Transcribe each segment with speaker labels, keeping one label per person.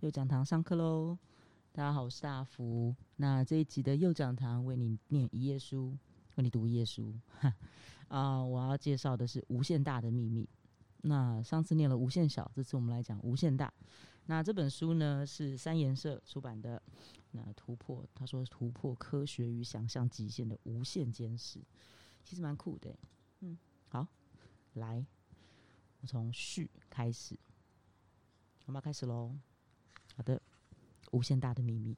Speaker 1: 右讲堂上课喽！大家好，我是大福。那这一集的右讲堂为你念一页书，为你读一页书。啊，我要介绍的是《无限大的秘密》。那上次念了无限小，这次我们来讲无限大。那这本书呢是三颜社出版的。那突破，他说突破科学与想象极限的无限监视，其实蛮酷的。嗯，好，来，我从序开始，我们要开始喽。的，无限大的秘密。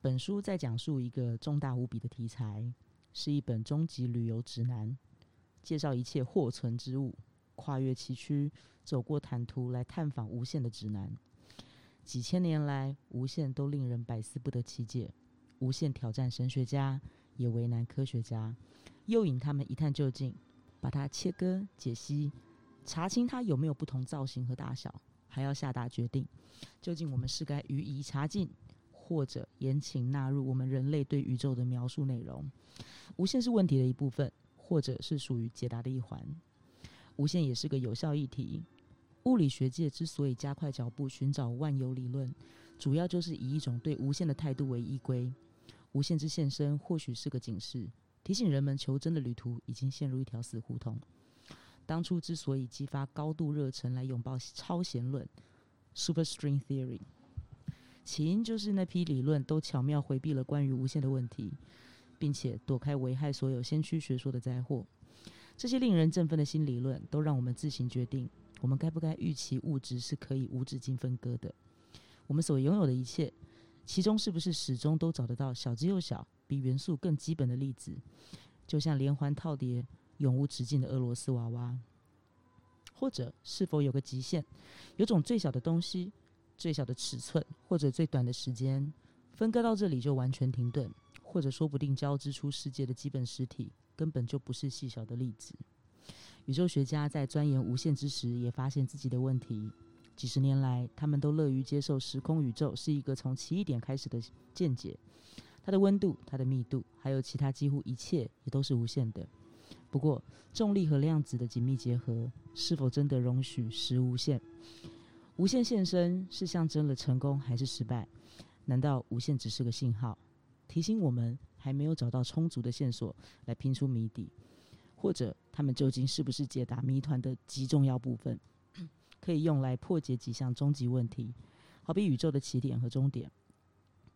Speaker 1: 本书在讲述一个重大无比的题材，是一本终极旅游指南，介绍一切或存之物，跨越崎岖，走过坦途，来探访无限的指南。几千年来，无限都令人百思不得其解。无限挑战神学家，也为难科学家，诱引他们一探究竟，把它切割、解析，查清它有没有不同造型和大小，还要下达决定：究竟我们是该予以查禁，或者严请纳入我们人类对宇宙的描述内容？无限是问题的一部分，或者是属于解答的一环。无限也是个有效议题。物理学界之所以加快脚步寻找万有理论，主要就是以一种对无限的态度为依归。无限之现身或许是个警示，提醒人们求真的旅途已经陷入一条死胡同。当初之所以激发高度热忱来拥抱超弦论 （Superstring Theory），起因就是那批理论都巧妙回避了关于无限的问题，并且躲开危害所有先驱学说的灾祸。这些令人振奋的新理论，都让我们自行决定。我们该不该预期物质是可以无止境分割的？我们所拥有的一切，其中是不是始终都找得到小之又小、比元素更基本的粒子？就像连环套叠、永无止境的俄罗斯娃娃，或者是否有个极限？有种最小的东西、最小的尺寸，或者最短的时间，分割到这里就完全停顿，或者说不定交织出世界的基本实体，根本就不是细小的粒子。宇宙学家在钻研无限之时，也发现自己的问题。几十年来，他们都乐于接受时空宇宙是一个从奇异点开始的见解。它的温度、它的密度，还有其他几乎一切，也都是无限的。不过，重力和量子的紧密结合，是否真的容许时无限？无限现身是象征了成功还是失败？难道无限只是个信号，提醒我们还没有找到充足的线索来拼出谜底？或者，他们究竟是不是解答谜团的极重要部分，可以用来破解几项终极问题，好比宇宙的起点和终点、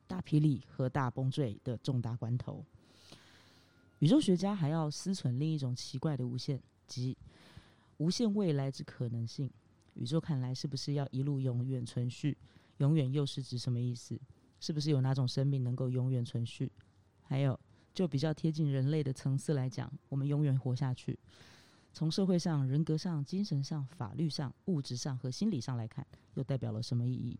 Speaker 1: 大霹雳和大崩坠的重大关头。宇宙学家还要思忖另一种奇怪的无限，即无限未来之可能性。宇宙看来是不是要一路永远存续？永远又是指什么意思？是不是有哪种生命能够永远存续？还有？就比较贴近人类的层次来讲，我们永远活下去。从社会上、人格上、精神上、法律上、物质上和心理上来看，又代表了什么意义？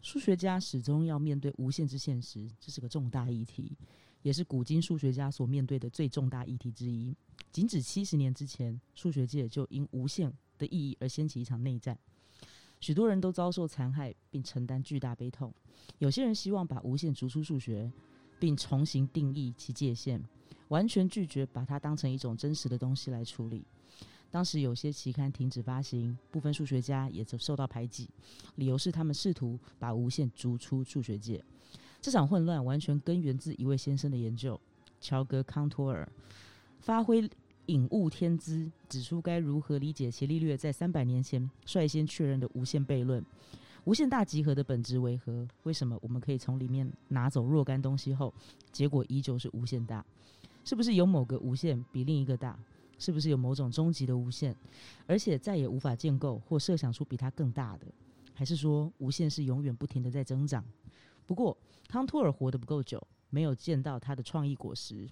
Speaker 1: 数学家始终要面对无限之现实，这是个重大议题，也是古今数学家所面对的最重大议题之一。仅止七十年之前，数学界就因无限的意义而掀起一场内战，许多人都遭受残害并承担巨大悲痛。有些人希望把无限逐出数学。并重新定义其界限，完全拒绝把它当成一种真实的东西来处理。当时有些期刊停止发行，部分数学家也受到排挤，理由是他们试图把无限逐出数学界。这场混乱完全根源自一位先生的研究——乔格·康托尔，发挥引物天资，指出该如何理解伽利略在三百年前率先确认的无限悖论。无限大集合的本质为何？为什么我们可以从里面拿走若干东西后，结果依旧是无限大？是不是有某个无限比另一个大？是不是有某种终极的无限，而且再也无法建构或设想出比它更大的？还是说无限是永远不停的在增长？不过康托尔活得不够久，没有见到他的创意果实，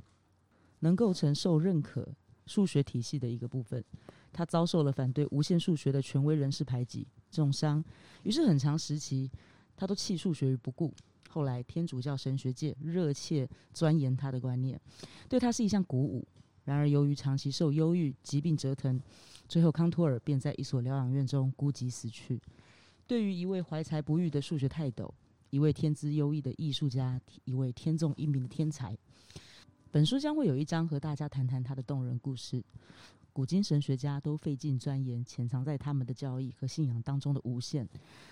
Speaker 1: 能够承受认可数学体系的一个部分。他遭受了反对无限数学的权威人士排挤。重伤，于是很长时期，他都弃数学于不顾。后来，天主教神学界热切钻研他的观念，对他是一项鼓舞。然而，由于长期受忧郁疾病折腾，最后康托尔便在一所疗养院中孤寂死去。对于一位怀才不遇的数学泰斗，一位天资优异的艺术家，一位天纵英明的天才，本书将会有一章和大家谈谈他的动人故事。古今神学家都费尽钻研潜藏在他们的教义和信仰当中的无限，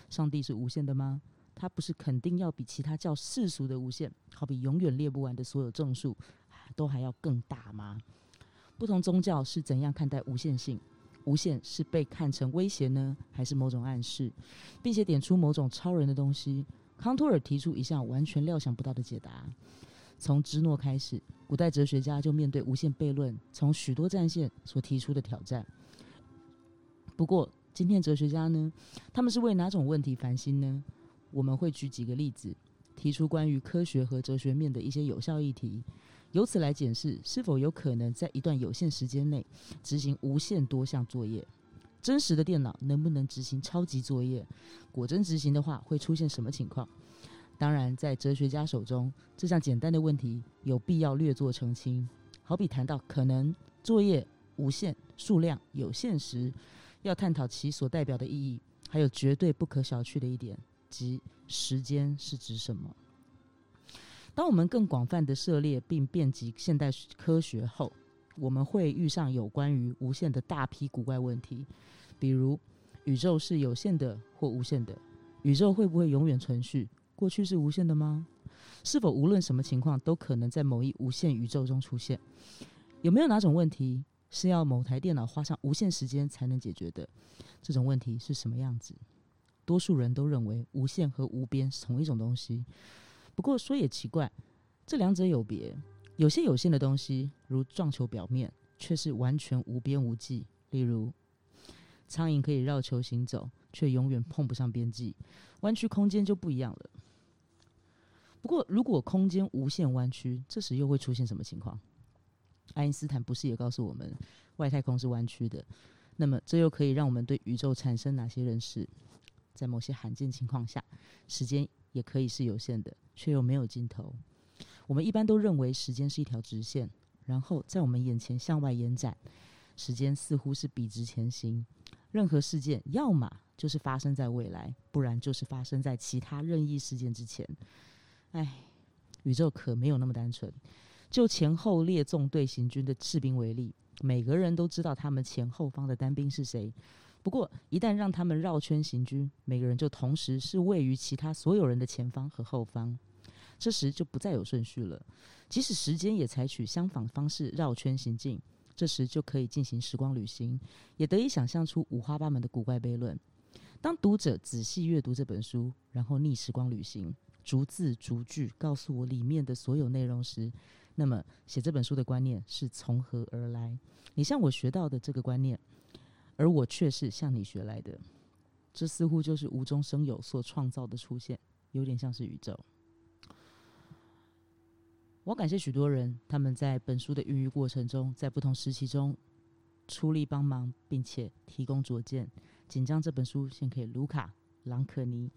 Speaker 1: 上帝是无限的吗？他不是肯定要比其他较世俗的无限，好比永远列不完的所有正数，都还要更大吗？不同宗教是怎样看待无限性？无限是被看成威胁呢，还是某种暗示，并且点出某种超人的东西？康托尔提出一项完全料想不到的解答：从芝诺开始，古代哲学家就面对无限悖论，从许多战线所提出的挑战。不过，今天哲学家呢，他们是为哪种问题烦心呢？我们会举几个例子，提出关于科学和哲学面的一些有效议题。由此来检视是否有可能在一段有限时间内执行无限多项作业。真实的电脑能不能执行超级作业？果真执行的话，会出现什么情况？当然，在哲学家手中，这项简单的问题有必要略作澄清。好比谈到可能作业无限、数量有限时，要探讨其所代表的意义，还有绝对不可小觑的一点，即时间是指什么。当我们更广泛的涉猎并遍及现代科学后，我们会遇上有关于无限的大批古怪问题，比如宇宙是有限的或无限的？宇宙会不会永远存续？过去是无限的吗？是否无论什么情况都可能在某一无限宇宙中出现？有没有哪种问题是要某台电脑花上无限时间才能解决的？这种问题是什么样子？多数人都认为无限和无边是同一种东西。不过说也奇怪，这两者有别。有些有限的东西，如撞球表面，却是完全无边无际。例如，苍蝇可以绕球行走，却永远碰不上边际。弯曲空间就不一样了。不过，如果空间无限弯曲，这时又会出现什么情况？爱因斯坦不是也告诉我们，外太空是弯曲的？那么，这又可以让我们对宇宙产生哪些认识？在某些罕见情况下，时间也可以是有限的。却又没有尽头。我们一般都认为时间是一条直线，然后在我们眼前向外延展。时间似乎是笔直前行。任何事件，要么就是发生在未来，不然就是发生在其他任意事件之前。唉，宇宙可没有那么单纯。就前后列纵队行军的士兵为例，每个人都知道他们前后方的单兵是谁。不过，一旦让他们绕圈行军，每个人就同时是位于其他所有人的前方和后方。这时就不再有顺序了，即使时间也采取相反方式绕圈行进，这时就可以进行时光旅行，也得以想象出五花八门的古怪悖论。当读者仔细阅读这本书，然后逆时光旅行，逐字逐句告诉我里面的所有内容时，那么写这本书的观念是从何而来？你向我学到的这个观念，而我却是向你学来的，这似乎就是无中生有所创造的出现，有点像是宇宙。我感谢许多人，他们在本书的孕育过程中，在不同时期中出力帮忙，并且提供拙见，请将这本书献给卢卡·朗可尼。